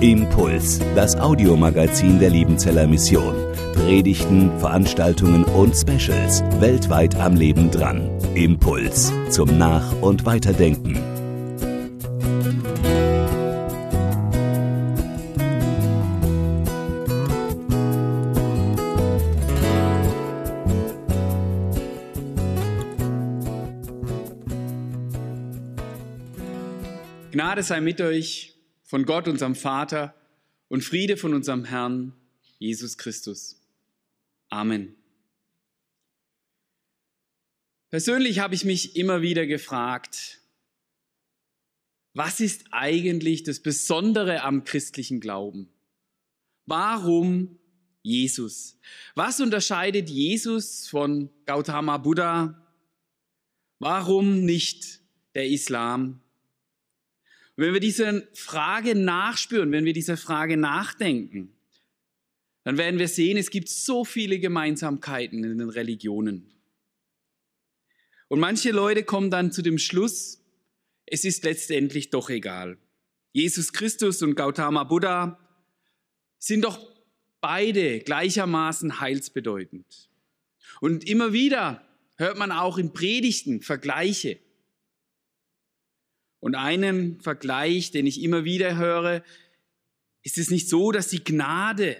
Impuls, das Audiomagazin der Liebenzeller Mission. Predigten, Veranstaltungen und Specials weltweit am Leben dran. Impuls zum Nach- und Weiterdenken. Gnade sei mit euch von Gott, unserem Vater, und Friede von unserem Herrn Jesus Christus. Amen. Persönlich habe ich mich immer wieder gefragt, was ist eigentlich das Besondere am christlichen Glauben? Warum Jesus? Was unterscheidet Jesus von Gautama Buddha? Warum nicht der Islam? Und wenn wir dieser Frage nachspüren, wenn wir dieser Frage nachdenken, dann werden wir sehen, es gibt so viele Gemeinsamkeiten in den Religionen. Und manche Leute kommen dann zu dem Schluss, es ist letztendlich doch egal. Jesus Christus und Gautama Buddha sind doch beide gleichermaßen heilsbedeutend. Und immer wieder hört man auch in Predigten Vergleiche. Und einen Vergleich, den ich immer wieder höre, ist es nicht so, dass die Gnade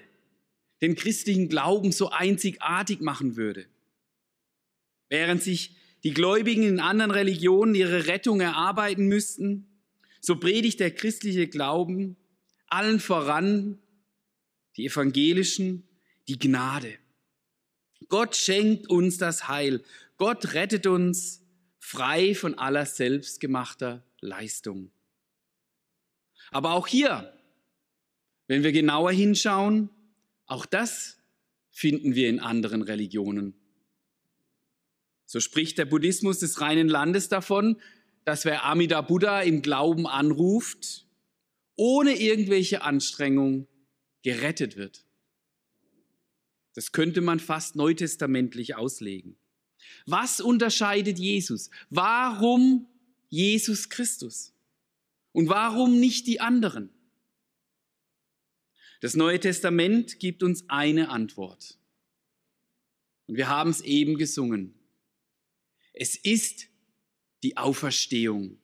den christlichen Glauben so einzigartig machen würde. Während sich die Gläubigen in anderen Religionen ihre Rettung erarbeiten müssten, so predigt der christliche Glauben allen voran die evangelischen die Gnade. Gott schenkt uns das Heil. Gott rettet uns frei von aller selbstgemachter Leistung. Aber auch hier, wenn wir genauer hinschauen, auch das finden wir in anderen Religionen. So spricht der Buddhismus des reinen Landes davon, dass wer Amida Buddha im Glauben anruft, ohne irgendwelche Anstrengung gerettet wird. Das könnte man fast neutestamentlich auslegen. Was unterscheidet Jesus? Warum Jesus Christus? Und warum nicht die anderen? Das Neue Testament gibt uns eine Antwort. Und wir haben es eben gesungen. Es ist die Auferstehung.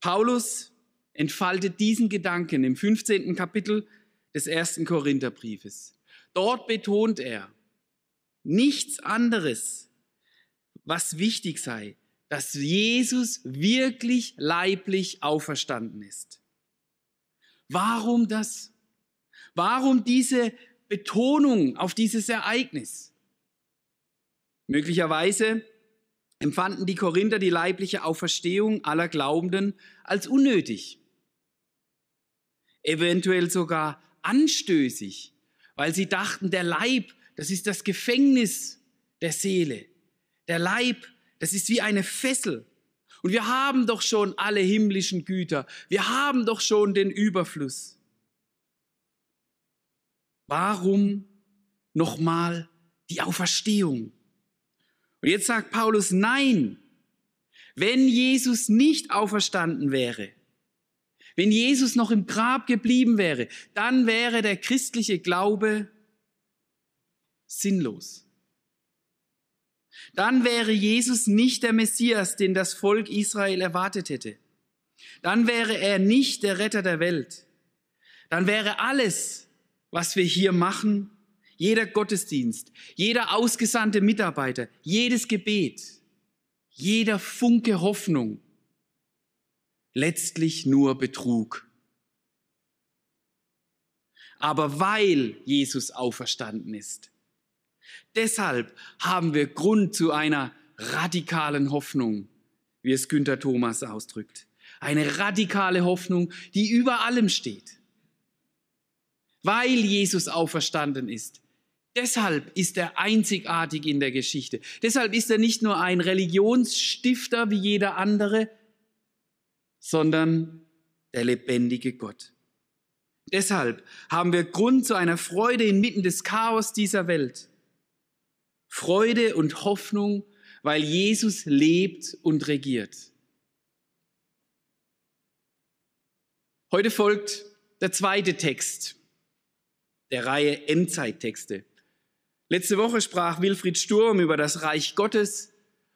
Paulus entfaltet diesen Gedanken im 15. Kapitel des ersten Korintherbriefes. Dort betont er nichts anderes, was wichtig sei, dass Jesus wirklich leiblich auferstanden ist. Warum das? Warum diese Betonung auf dieses Ereignis? Möglicherweise empfanden die Korinther die leibliche Auferstehung aller Glaubenden als unnötig, eventuell sogar anstößig, weil sie dachten, der Leib, das ist das Gefängnis der Seele. Der Leib, das ist wie eine Fessel. Und wir haben doch schon alle himmlischen Güter. Wir haben doch schon den Überfluss. Warum nochmal die Auferstehung? Und jetzt sagt Paulus, nein, wenn Jesus nicht auferstanden wäre, wenn Jesus noch im Grab geblieben wäre, dann wäre der christliche Glaube sinnlos. Dann wäre Jesus nicht der Messias, den das Volk Israel erwartet hätte. Dann wäre er nicht der Retter der Welt. Dann wäre alles, was wir hier machen, jeder Gottesdienst, jeder ausgesandte Mitarbeiter, jedes Gebet, jeder Funke Hoffnung letztlich nur Betrug. Aber weil Jesus auferstanden ist, deshalb haben wir Grund zu einer radikalen Hoffnung, wie es Günther Thomas ausdrückt. Eine radikale Hoffnung, die über allem steht. Weil Jesus auferstanden ist, Deshalb ist er einzigartig in der Geschichte. Deshalb ist er nicht nur ein Religionsstifter wie jeder andere, sondern der lebendige Gott. Deshalb haben wir Grund zu einer Freude inmitten des Chaos dieser Welt. Freude und Hoffnung, weil Jesus lebt und regiert. Heute folgt der zweite Text der Reihe Endzeittexte. Letzte Woche sprach Wilfried Sturm über das Reich Gottes,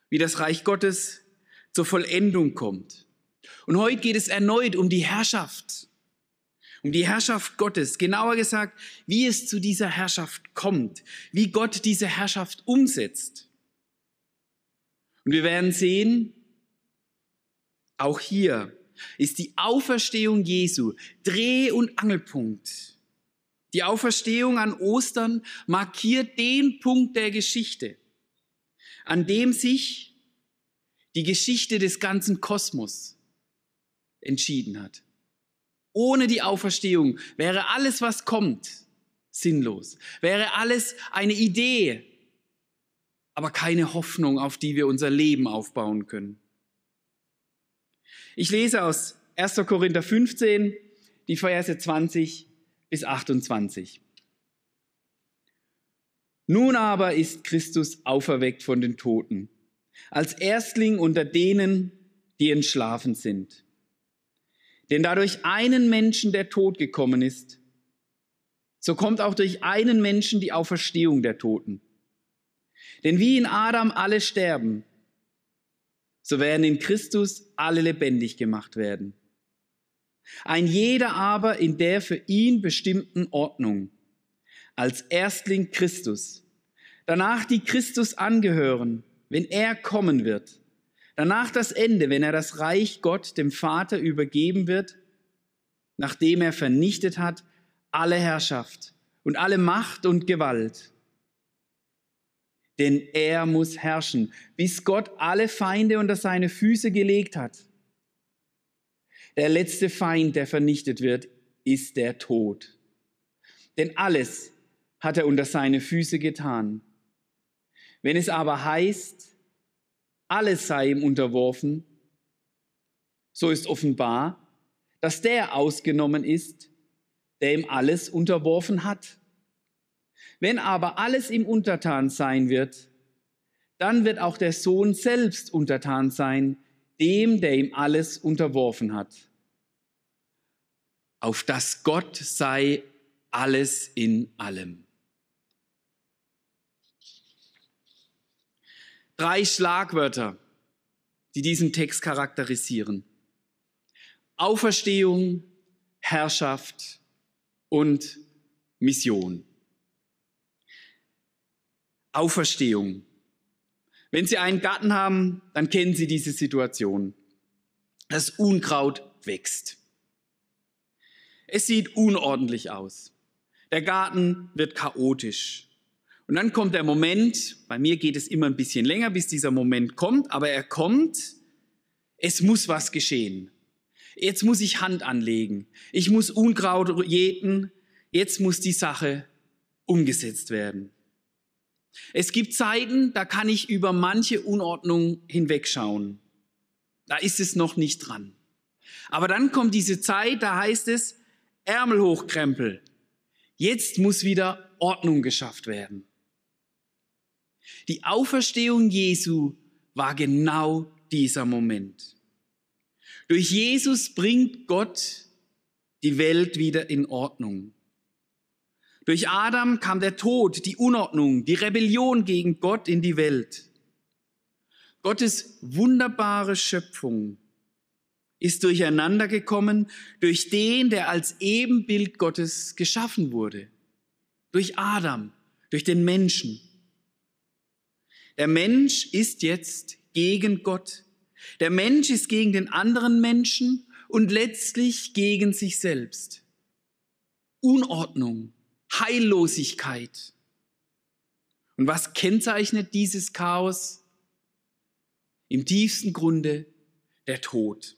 wie das Reich Gottes zur Vollendung kommt. Und heute geht es erneut um die Herrschaft, um die Herrschaft Gottes, genauer gesagt, wie es zu dieser Herrschaft kommt, wie Gott diese Herrschaft umsetzt. Und wir werden sehen, auch hier ist die Auferstehung Jesu Dreh- und Angelpunkt. Die Auferstehung an Ostern markiert den Punkt der Geschichte, an dem sich die Geschichte des ganzen Kosmos entschieden hat. Ohne die Auferstehung wäre alles, was kommt, sinnlos. Wäre alles eine Idee, aber keine Hoffnung, auf die wir unser Leben aufbauen können. Ich lese aus 1. Korinther 15, die Verse 20 bis 28. Nun aber ist Christus auferweckt von den Toten, als Erstling unter denen, die entschlafen sind. Denn da durch einen Menschen der Tod gekommen ist, so kommt auch durch einen Menschen die Auferstehung der Toten. Denn wie in Adam alle sterben, so werden in Christus alle lebendig gemacht werden. Ein jeder aber in der für ihn bestimmten Ordnung, als Erstling Christus, danach die Christus angehören, wenn er kommen wird, danach das Ende, wenn er das Reich Gott dem Vater übergeben wird, nachdem er vernichtet hat alle Herrschaft und alle Macht und Gewalt denn er muss herrschen, bis Gott alle Feinde unter seine Füße gelegt hat. Der letzte Feind, der vernichtet wird, ist der Tod. Denn alles hat er unter seine Füße getan. Wenn es aber heißt, alles sei ihm unterworfen, so ist offenbar, dass der ausgenommen ist, der ihm alles unterworfen hat. Wenn aber alles ihm untertan sein wird, dann wird auch der Sohn selbst untertan sein, dem, der ihm alles unterworfen hat. Auf das Gott sei alles in allem. Drei Schlagwörter, die diesen Text charakterisieren. Auferstehung, Herrschaft und Mission. Auferstehung. Wenn Sie einen Garten haben, dann kennen Sie diese Situation. Das Unkraut wächst. Es sieht unordentlich aus. Der Garten wird chaotisch. Und dann kommt der Moment, bei mir geht es immer ein bisschen länger, bis dieser Moment kommt, aber er kommt, es muss was geschehen. Jetzt muss ich Hand anlegen. Ich muss Unkraut jäten. Jetzt muss die Sache umgesetzt werden. Es gibt Zeiten, da kann ich über manche Unordnung hinwegschauen. Da ist es noch nicht dran. Aber dann kommt diese Zeit, da heißt es, Ärmel hochkrempel. Jetzt muss wieder Ordnung geschafft werden. Die Auferstehung Jesu war genau dieser Moment. Durch Jesus bringt Gott die Welt wieder in Ordnung. Durch Adam kam der Tod, die Unordnung, die Rebellion gegen Gott in die Welt. Gottes wunderbare Schöpfung ist durcheinander gekommen durch den, der als Ebenbild Gottes geschaffen wurde. Durch Adam, durch den Menschen. Der Mensch ist jetzt gegen Gott. Der Mensch ist gegen den anderen Menschen und letztlich gegen sich selbst. Unordnung, Heillosigkeit. Und was kennzeichnet dieses Chaos? Im tiefsten Grunde der Tod.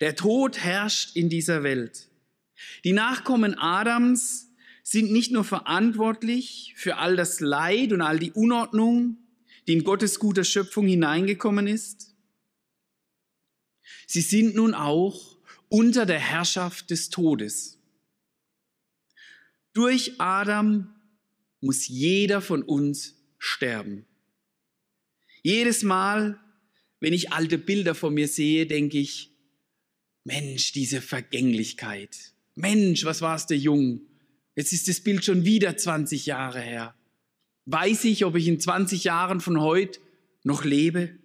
Der Tod herrscht in dieser Welt. Die Nachkommen Adams sind nicht nur verantwortlich für all das Leid und all die Unordnung, die in Gottes guter Schöpfung hineingekommen ist. Sie sind nun auch unter der Herrschaft des Todes. Durch Adam muss jeder von uns sterben. Jedes Mal, wenn ich alte Bilder von mir sehe, denke ich, Mensch, diese Vergänglichkeit. Mensch, was warst du jung? Jetzt ist das Bild schon wieder 20 Jahre her. Weiß ich, ob ich in 20 Jahren von heute noch lebe?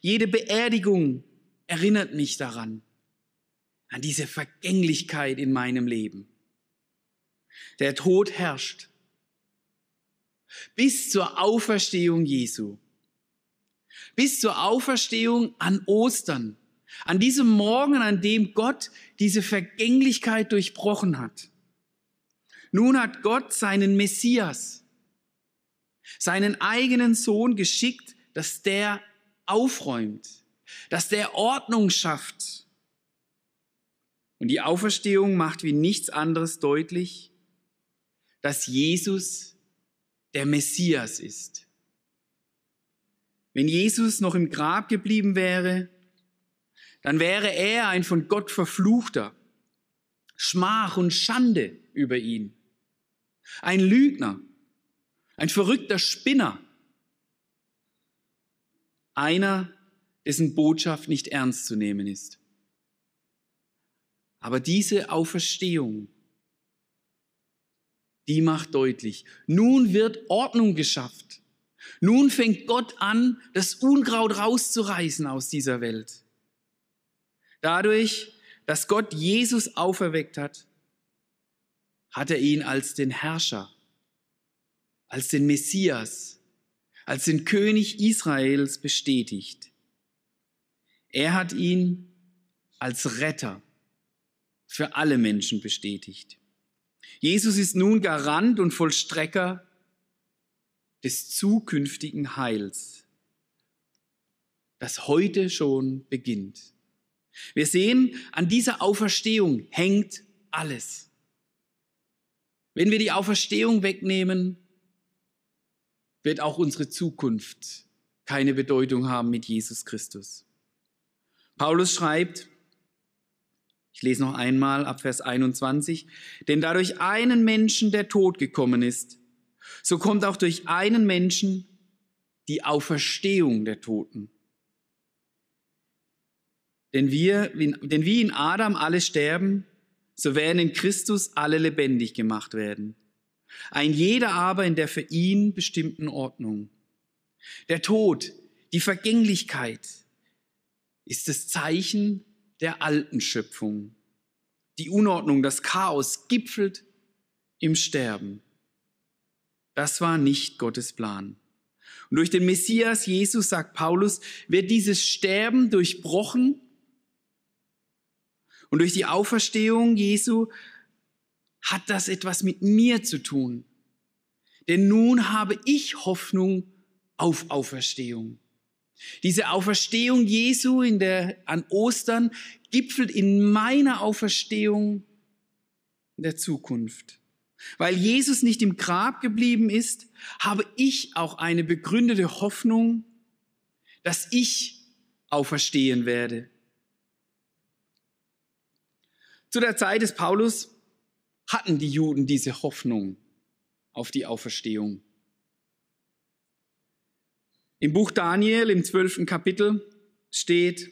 Jede Beerdigung erinnert mich daran, an diese Vergänglichkeit in meinem Leben. Der Tod herrscht bis zur Auferstehung Jesu. Bis zur Auferstehung an Ostern. An diesem Morgen, an dem Gott diese Vergänglichkeit durchbrochen hat. Nun hat Gott seinen Messias, seinen eigenen Sohn geschickt, dass der aufräumt, dass der Ordnung schafft. Und die Auferstehung macht wie nichts anderes deutlich, dass Jesus der Messias ist. Wenn Jesus noch im Grab geblieben wäre, dann wäre er ein von Gott verfluchter, Schmach und Schande über ihn, ein Lügner, ein verrückter Spinner, einer, dessen Botschaft nicht ernst zu nehmen ist. Aber diese Auferstehung, die macht deutlich, nun wird Ordnung geschafft. Nun fängt Gott an, das Unkraut rauszureißen aus dieser Welt. Dadurch, dass Gott Jesus auferweckt hat, hat er ihn als den Herrscher, als den Messias, als den König Israels bestätigt. Er hat ihn als Retter für alle Menschen bestätigt. Jesus ist nun Garant und Vollstrecker des zukünftigen Heils, das heute schon beginnt. Wir sehen, an dieser Auferstehung hängt alles. Wenn wir die Auferstehung wegnehmen, wird auch unsere Zukunft keine Bedeutung haben mit Jesus Christus. Paulus schreibt, ich lese noch einmal ab Vers 21, denn da durch einen Menschen der Tod gekommen ist, so kommt auch durch einen Menschen die Auferstehung der Toten. Denn, wir, denn wie in Adam alle sterben, so werden in Christus alle lebendig gemacht werden. Ein jeder aber in der für ihn bestimmten Ordnung. Der Tod, die Vergänglichkeit ist das Zeichen der alten Schöpfung. Die Unordnung, das Chaos gipfelt im Sterben. Das war nicht Gottes Plan. Und durch den Messias Jesus, sagt Paulus, wird dieses Sterben durchbrochen und durch die Auferstehung Jesu hat das etwas mit mir zu tun. Denn nun habe ich Hoffnung auf Auferstehung. Diese Auferstehung Jesu in der, an Ostern gipfelt in meiner Auferstehung in der Zukunft. Weil Jesus nicht im Grab geblieben ist, habe ich auch eine begründete Hoffnung, dass ich auferstehen werde. Zu der Zeit des Paulus hatten die Juden diese Hoffnung auf die Auferstehung. Im Buch Daniel im zwölften Kapitel steht,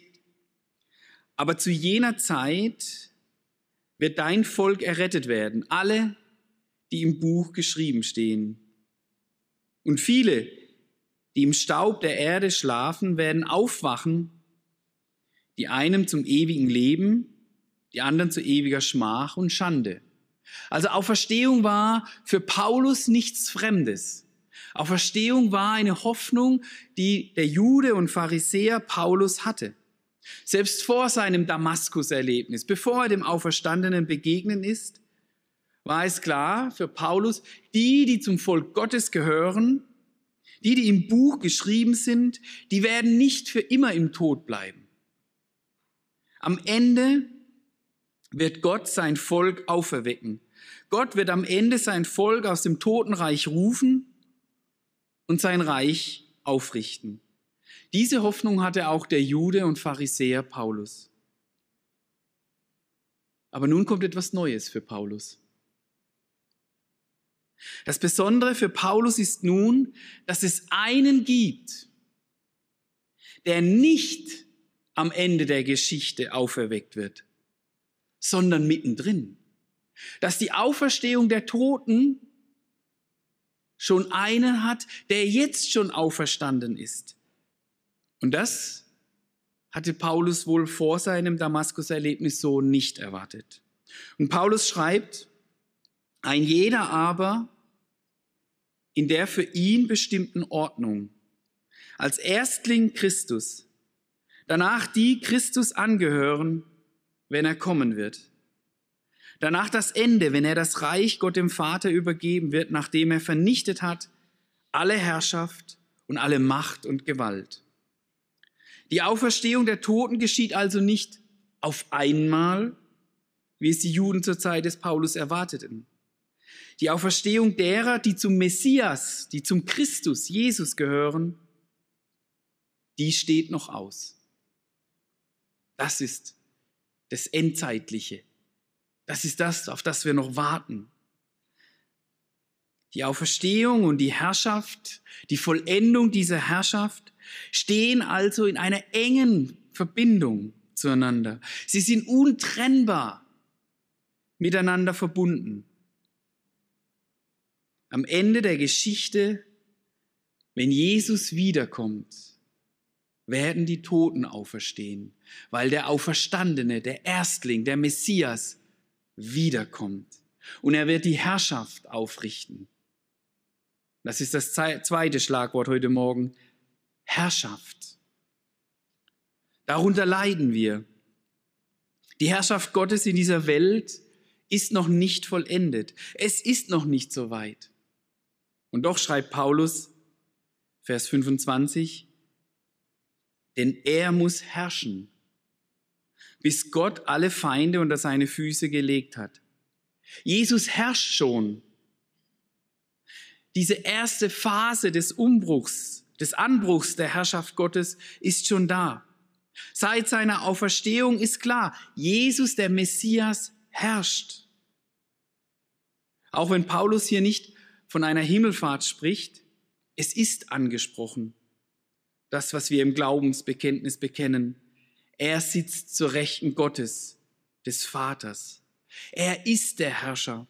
aber zu jener Zeit wird dein Volk errettet werden, alle, die im Buch geschrieben stehen. Und viele, die im Staub der Erde schlafen, werden aufwachen, die einem zum ewigen Leben die anderen zu ewiger Schmach und Schande. Also Auferstehung war für Paulus nichts Fremdes. Auferstehung war eine Hoffnung, die der Jude und Pharisäer Paulus hatte. Selbst vor seinem Damaskus-Erlebnis, bevor er dem Auferstandenen begegnen ist, war es klar für Paulus, die, die zum Volk Gottes gehören, die, die im Buch geschrieben sind, die werden nicht für immer im Tod bleiben. Am Ende wird Gott sein Volk auferwecken. Gott wird am Ende sein Volk aus dem Totenreich rufen und sein Reich aufrichten. Diese Hoffnung hatte auch der Jude und Pharisäer Paulus. Aber nun kommt etwas Neues für Paulus. Das Besondere für Paulus ist nun, dass es einen gibt, der nicht am Ende der Geschichte auferweckt wird, sondern mittendrin. Dass die Auferstehung der Toten schon einen hat, der jetzt schon auferstanden ist. Und das hatte Paulus wohl vor seinem Damaskus-Erlebnis so nicht erwartet. Und Paulus schreibt, ein jeder aber in der für ihn bestimmten Ordnung, als Erstling Christus, danach die Christus angehören, wenn er kommen wird. Danach das Ende, wenn er das Reich Gott dem Vater übergeben wird, nachdem er vernichtet hat alle Herrschaft und alle Macht und Gewalt. Die Auferstehung der Toten geschieht also nicht auf einmal, wie es die Juden zur Zeit des Paulus erwarteten. Die Auferstehung derer, die zum Messias, die zum Christus, Jesus gehören, die steht noch aus. Das ist das Endzeitliche. Das ist das, auf das wir noch warten. Die Auferstehung und die Herrschaft, die Vollendung dieser Herrschaft stehen also in einer engen Verbindung zueinander. Sie sind untrennbar miteinander verbunden. Am Ende der Geschichte, wenn Jesus wiederkommt, werden die Toten auferstehen, weil der Auferstandene, der Erstling, der Messias wiederkommt. Und er wird die Herrschaft aufrichten. Das ist das zweite Schlagwort heute Morgen. Herrschaft. Darunter leiden wir. Die Herrschaft Gottes in dieser Welt ist noch nicht vollendet. Es ist noch nicht so weit. Und doch schreibt Paulus, Vers 25, denn er muss herrschen bis Gott alle Feinde unter seine Füße gelegt hat. Jesus herrscht schon. Diese erste Phase des Umbruchs, des Anbruchs der Herrschaft Gottes ist schon da. Seit seiner Auferstehung ist klar, Jesus, der Messias, herrscht. Auch wenn Paulus hier nicht von einer Himmelfahrt spricht, es ist angesprochen. Das, was wir im Glaubensbekenntnis bekennen. Er sitzt zur Rechten Gottes, des Vaters. Er ist der Herrscher.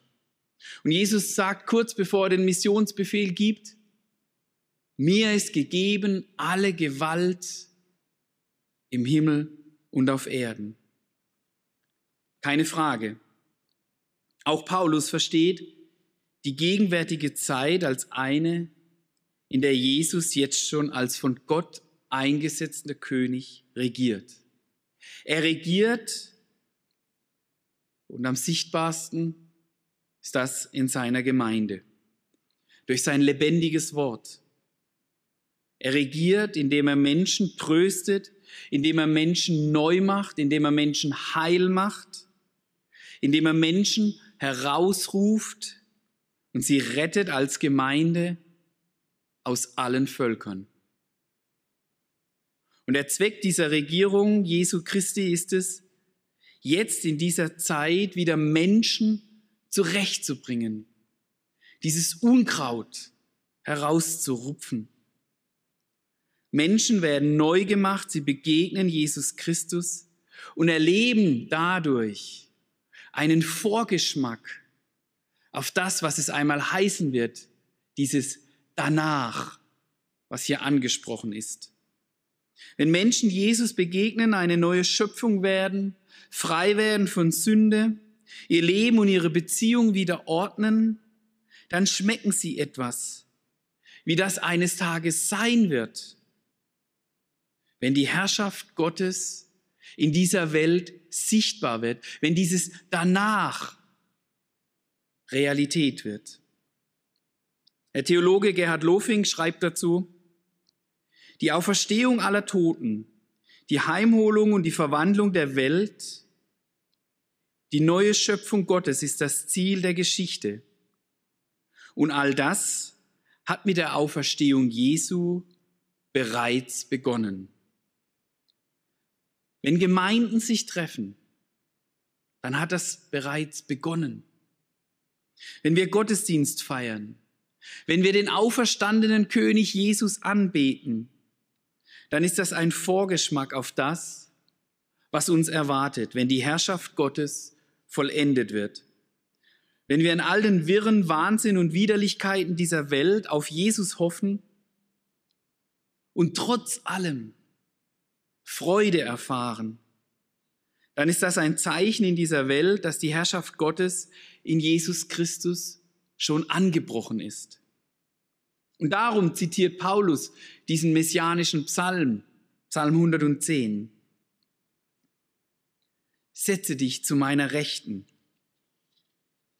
Und Jesus sagt kurz bevor er den Missionsbefehl gibt, mir ist gegeben alle Gewalt im Himmel und auf Erden. Keine Frage. Auch Paulus versteht die gegenwärtige Zeit als eine, in der Jesus jetzt schon als von Gott eingesetzter König regiert. Er regiert und am sichtbarsten ist das in seiner Gemeinde. Durch sein lebendiges Wort. Er regiert, indem er Menschen tröstet, indem er Menschen neu macht, indem er Menschen heil macht, indem er Menschen herausruft und sie rettet als Gemeinde aus allen Völkern. Und der Zweck dieser Regierung Jesu Christi ist es, jetzt in dieser Zeit wieder Menschen zurechtzubringen, dieses Unkraut herauszurupfen. Menschen werden neu gemacht, sie begegnen Jesus Christus und erleben dadurch einen Vorgeschmack auf das, was es einmal heißen wird, dieses danach, was hier angesprochen ist. Wenn Menschen Jesus begegnen, eine neue Schöpfung werden, frei werden von Sünde, ihr Leben und ihre Beziehung wieder ordnen, dann schmecken sie etwas, wie das eines Tages sein wird, wenn die Herrschaft Gottes in dieser Welt sichtbar wird, wenn dieses danach Realität wird. Der Theologe Gerhard Lofing schreibt dazu, die Auferstehung aller Toten, die Heimholung und die Verwandlung der Welt, die neue Schöpfung Gottes ist das Ziel der Geschichte. Und all das hat mit der Auferstehung Jesu bereits begonnen. Wenn Gemeinden sich treffen, dann hat das bereits begonnen. Wenn wir Gottesdienst feiern, wenn wir den auferstandenen König Jesus anbeten, dann ist das ein Vorgeschmack auf das, was uns erwartet, wenn die Herrschaft Gottes vollendet wird. Wenn wir in all den Wirren, Wahnsinn und Widerlichkeiten dieser Welt auf Jesus hoffen und trotz allem Freude erfahren, dann ist das ein Zeichen in dieser Welt, dass die Herrschaft Gottes in Jesus Christus schon angebrochen ist. Und darum zitiert Paulus diesen messianischen Psalm, Psalm 110. Setze dich zu meiner Rechten,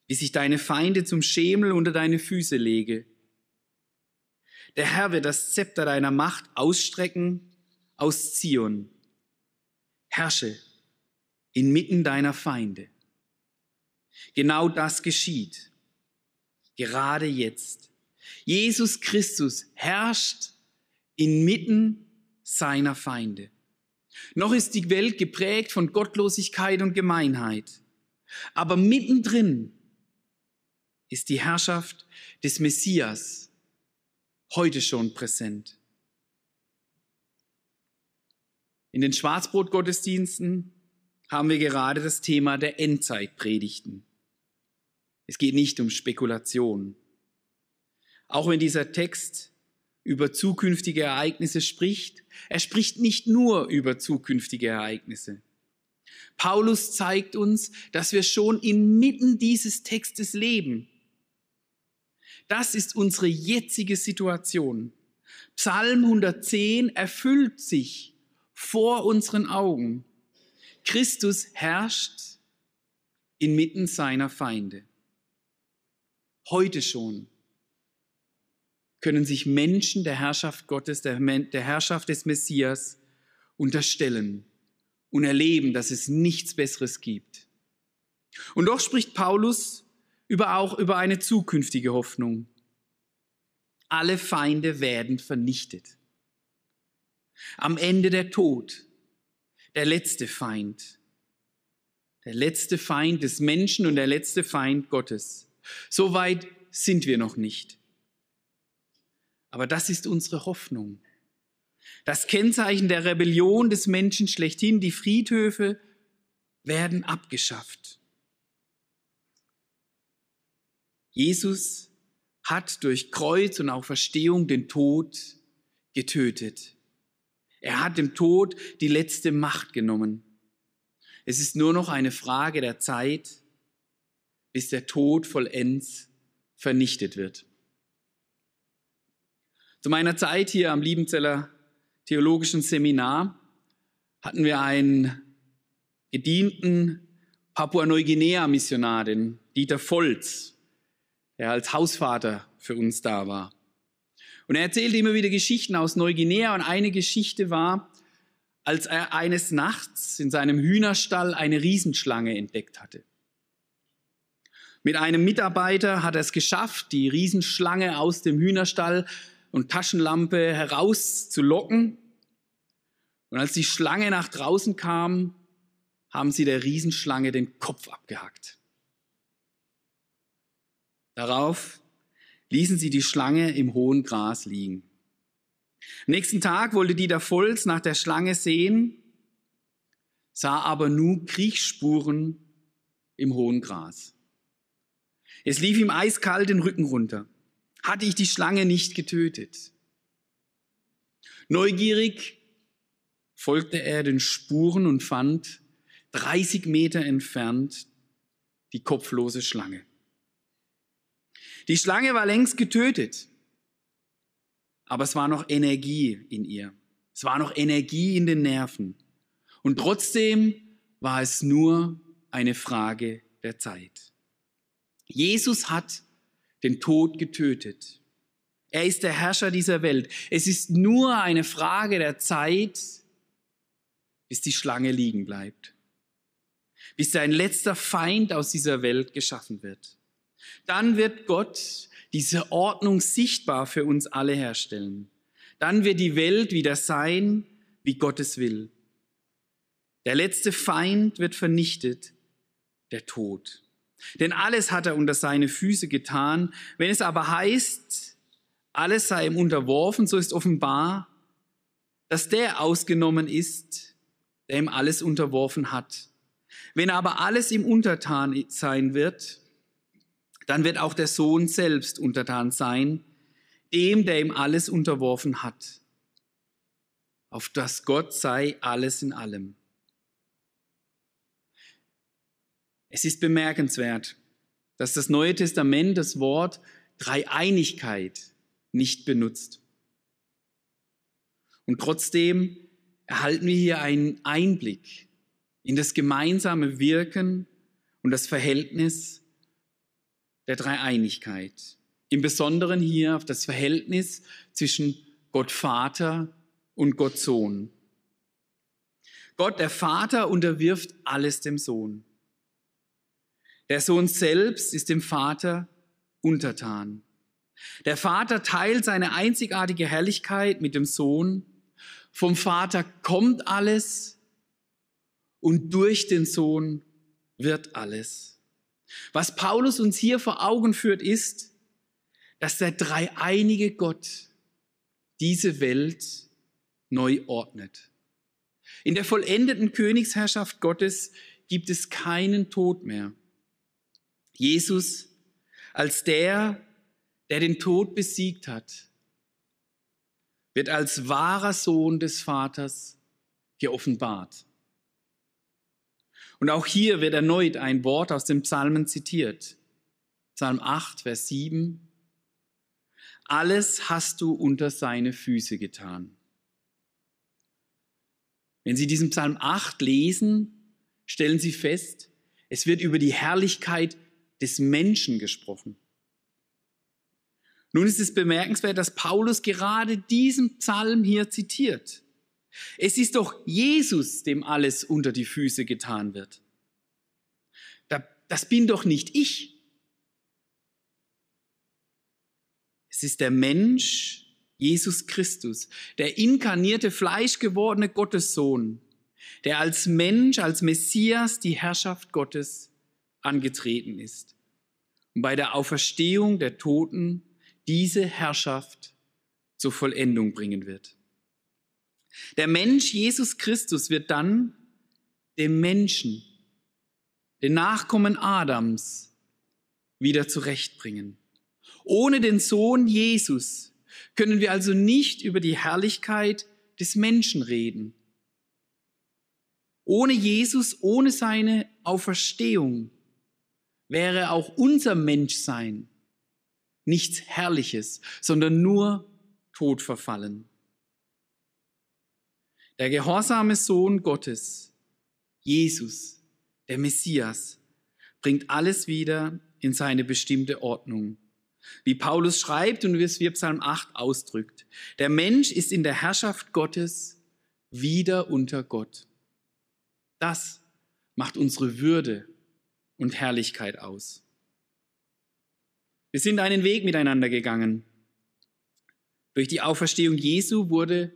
bis ich deine Feinde zum Schemel unter deine Füße lege. Der Herr wird das Zepter deiner Macht ausstrecken aus Zion. Herrsche inmitten deiner Feinde. Genau das geschieht. Gerade jetzt. Jesus Christus herrscht inmitten seiner Feinde. Noch ist die Welt geprägt von Gottlosigkeit und Gemeinheit. Aber mittendrin ist die Herrschaft des Messias heute schon präsent. In den Schwarzbrotgottesdiensten haben wir gerade das Thema der Endzeitpredigten. Es geht nicht um Spekulation. Auch wenn dieser Text über zukünftige Ereignisse spricht, er spricht nicht nur über zukünftige Ereignisse. Paulus zeigt uns, dass wir schon inmitten dieses Textes leben. Das ist unsere jetzige Situation. Psalm 110 erfüllt sich vor unseren Augen. Christus herrscht inmitten seiner Feinde. Heute schon können sich Menschen der Herrschaft Gottes, der, der Herrschaft des Messias unterstellen und erleben, dass es nichts Besseres gibt. Und doch spricht Paulus über auch über eine zukünftige Hoffnung. Alle Feinde werden vernichtet. Am Ende der Tod der letzte Feind. Der letzte Feind des Menschen und der letzte Feind Gottes. So weit sind wir noch nicht. Aber das ist unsere Hoffnung. Das Kennzeichen der Rebellion des Menschen schlechthin, die Friedhöfe werden abgeschafft. Jesus hat durch Kreuz und auch Verstehung den Tod getötet. Er hat dem Tod die letzte Macht genommen. Es ist nur noch eine Frage der Zeit, bis der Tod vollends vernichtet wird. Zu meiner Zeit hier am Liebenzeller Theologischen Seminar hatten wir einen gedienten Papua-Neuguinea-Missionar, den Dieter Volz, der als Hausvater für uns da war. Und er erzählte immer wieder Geschichten aus Neuguinea und eine Geschichte war, als er eines Nachts in seinem Hühnerstall eine Riesenschlange entdeckt hatte. Mit einem Mitarbeiter hat er es geschafft, die Riesenschlange aus dem Hühnerstall und Taschenlampe herauszulocken. Und als die Schlange nach draußen kam, haben sie der Riesenschlange den Kopf abgehackt. Darauf ließen sie die Schlange im hohen Gras liegen. Am nächsten Tag wollte Dieter Volz nach der Schlange sehen, sah aber nur Kriechsspuren im hohen Gras. Es lief ihm eiskalt den Rücken runter. Hatte ich die Schlange nicht getötet? Neugierig folgte er den Spuren und fand 30 Meter entfernt die kopflose Schlange. Die Schlange war längst getötet, aber es war noch Energie in ihr. Es war noch Energie in den Nerven. Und trotzdem war es nur eine Frage der Zeit. Jesus hat den Tod getötet. Er ist der Herrscher dieser Welt. Es ist nur eine Frage der Zeit, bis die Schlange liegen bleibt, bis sein letzter Feind aus dieser Welt geschaffen wird. Dann wird Gott diese Ordnung sichtbar für uns alle herstellen. Dann wird die Welt wieder sein, wie Gott es will. Der letzte Feind wird vernichtet, der Tod. Denn alles hat er unter seine Füße getan. Wenn es aber heißt, alles sei ihm unterworfen, so ist offenbar, dass der ausgenommen ist, der ihm alles unterworfen hat. Wenn aber alles ihm untertan sein wird, dann wird auch der Sohn selbst untertan sein, dem, der ihm alles unterworfen hat, auf das Gott sei alles in allem. Es ist bemerkenswert, dass das Neue Testament das Wort Dreieinigkeit nicht benutzt. Und trotzdem erhalten wir hier einen Einblick in das gemeinsame Wirken und das Verhältnis der Dreieinigkeit. Im Besonderen hier auf das Verhältnis zwischen Gott Vater und Gott Sohn. Gott der Vater unterwirft alles dem Sohn. Der Sohn selbst ist dem Vater untertan. Der Vater teilt seine einzigartige Herrlichkeit mit dem Sohn. Vom Vater kommt alles und durch den Sohn wird alles. Was Paulus uns hier vor Augen führt, ist, dass der dreieinige Gott diese Welt neu ordnet. In der vollendeten Königsherrschaft Gottes gibt es keinen Tod mehr. Jesus als der, der den Tod besiegt hat, wird als wahrer Sohn des Vaters geoffenbart. Und auch hier wird erneut ein Wort aus dem Psalmen zitiert. Psalm 8, Vers 7 alles hast du unter seine Füße getan. Wenn Sie diesen Psalm 8 lesen, stellen Sie fest, es wird über die Herrlichkeit des Menschen gesprochen. Nun ist es bemerkenswert, dass Paulus gerade diesen Psalm hier zitiert. Es ist doch Jesus, dem alles unter die Füße getan wird. Das bin doch nicht ich. Es ist der Mensch, Jesus Christus, der inkarnierte, fleischgewordene Gottessohn, der als Mensch, als Messias die Herrschaft Gottes angetreten ist und bei der Auferstehung der Toten diese Herrschaft zur Vollendung bringen wird. Der Mensch Jesus Christus wird dann dem Menschen, den Nachkommen Adams, wieder zurechtbringen. Ohne den Sohn Jesus können wir also nicht über die Herrlichkeit des Menschen reden. Ohne Jesus, ohne seine Auferstehung wäre auch unser Menschsein nichts Herrliches, sondern nur Tod verfallen. Der gehorsame Sohn Gottes, Jesus, der Messias, bringt alles wieder in seine bestimmte Ordnung. Wie Paulus schreibt und wie es wir Psalm 8 ausdrückt. Der Mensch ist in der Herrschaft Gottes wieder unter Gott. Das macht unsere Würde und Herrlichkeit aus. Wir sind einen Weg miteinander gegangen. Durch die Auferstehung Jesu wurde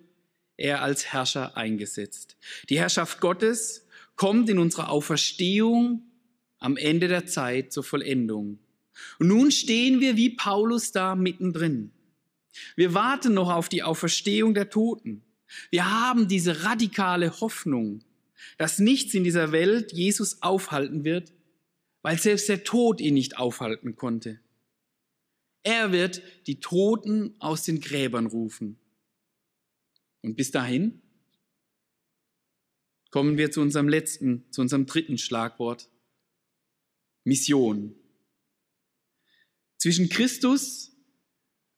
er als Herrscher eingesetzt. Die Herrschaft Gottes kommt in unserer Auferstehung am Ende der Zeit zur Vollendung. Und nun stehen wir wie Paulus da mittendrin. Wir warten noch auf die Auferstehung der Toten. Wir haben diese radikale Hoffnung, dass nichts in dieser Welt Jesus aufhalten wird, weil selbst der Tod ihn nicht aufhalten konnte. Er wird die Toten aus den Gräbern rufen. Und bis dahin kommen wir zu unserem letzten, zu unserem dritten Schlagwort. Mission. Zwischen Christus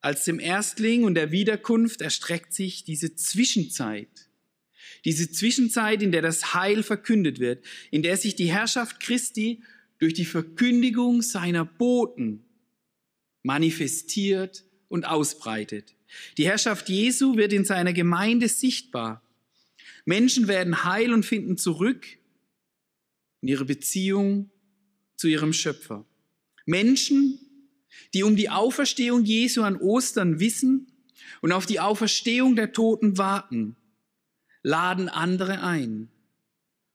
als dem Erstling und der Wiederkunft erstreckt sich diese Zwischenzeit. Diese Zwischenzeit, in der das Heil verkündet wird, in der sich die Herrschaft Christi durch die Verkündigung seiner Boten manifestiert und ausbreitet. Die Herrschaft Jesu wird in seiner Gemeinde sichtbar. Menschen werden heil und finden zurück in ihre Beziehung zu ihrem Schöpfer. Menschen die um die Auferstehung Jesu an Ostern wissen und auf die Auferstehung der Toten warten, laden andere ein,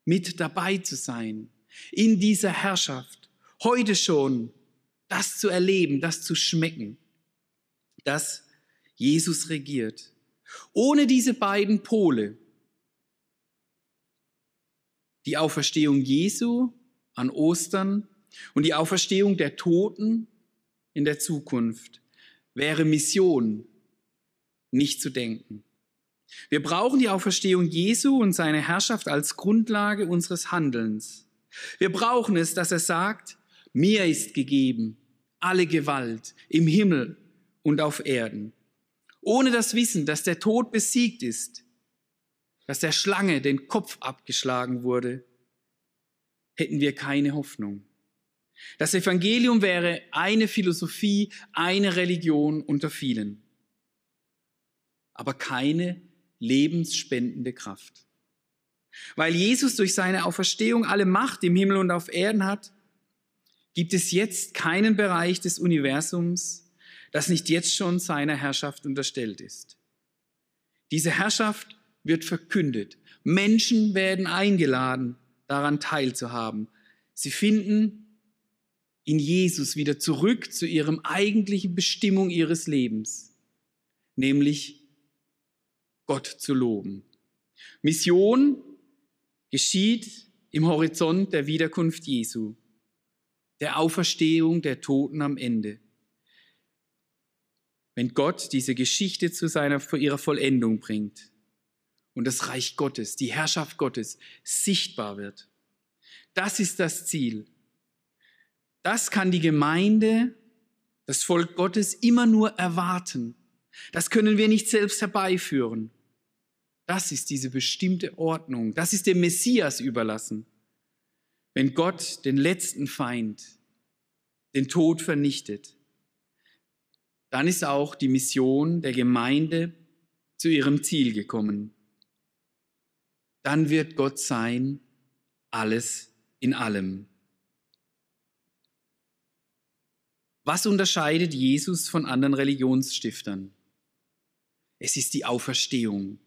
mit dabei zu sein, in dieser Herrschaft, heute schon das zu erleben, das zu schmecken, dass Jesus regiert. Ohne diese beiden Pole die Auferstehung Jesu an Ostern und die Auferstehung der Toten in der Zukunft wäre Mission nicht zu denken. Wir brauchen die Auferstehung Jesu und seine Herrschaft als Grundlage unseres Handelns. Wir brauchen es, dass er sagt, mir ist gegeben alle Gewalt im Himmel und auf Erden. Ohne das Wissen, dass der Tod besiegt ist, dass der Schlange den Kopf abgeschlagen wurde, hätten wir keine Hoffnung. Das Evangelium wäre eine Philosophie, eine Religion unter vielen, aber keine lebensspendende Kraft. Weil Jesus durch seine Auferstehung alle Macht im Himmel und auf Erden hat, gibt es jetzt keinen Bereich des Universums, das nicht jetzt schon seiner Herrschaft unterstellt ist. Diese Herrschaft wird verkündet. Menschen werden eingeladen, daran teilzuhaben. Sie finden in Jesus wieder zurück zu ihrem eigentlichen Bestimmung ihres Lebens, nämlich Gott zu loben. Mission geschieht im Horizont der Wiederkunft Jesu, der Auferstehung der Toten am Ende. Wenn Gott diese Geschichte zu seiner, ihrer Vollendung bringt und das Reich Gottes, die Herrschaft Gottes sichtbar wird. Das ist das Ziel. Das kann die Gemeinde, das Volk Gottes immer nur erwarten. Das können wir nicht selbst herbeiführen. Das ist diese bestimmte Ordnung. Das ist dem Messias überlassen. Wenn Gott den letzten Feind, den Tod vernichtet, dann ist auch die Mission der Gemeinde zu ihrem Ziel gekommen. Dann wird Gott sein, alles in allem. Was unterscheidet Jesus von anderen Religionsstiftern? Es ist die Auferstehung.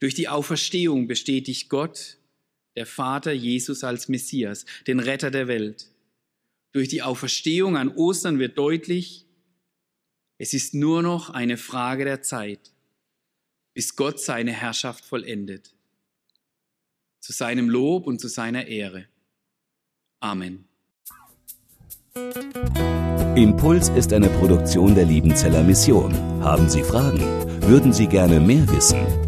Durch die Auferstehung bestätigt Gott, der Vater Jesus als Messias, den Retter der Welt. Durch die Auferstehung an Ostern wird deutlich, es ist nur noch eine Frage der Zeit, bis Gott seine Herrschaft vollendet. Zu seinem Lob und zu seiner Ehre. Amen. Impuls ist eine Produktion der Liebenzeller Mission. Haben Sie Fragen? Würden Sie gerne mehr wissen?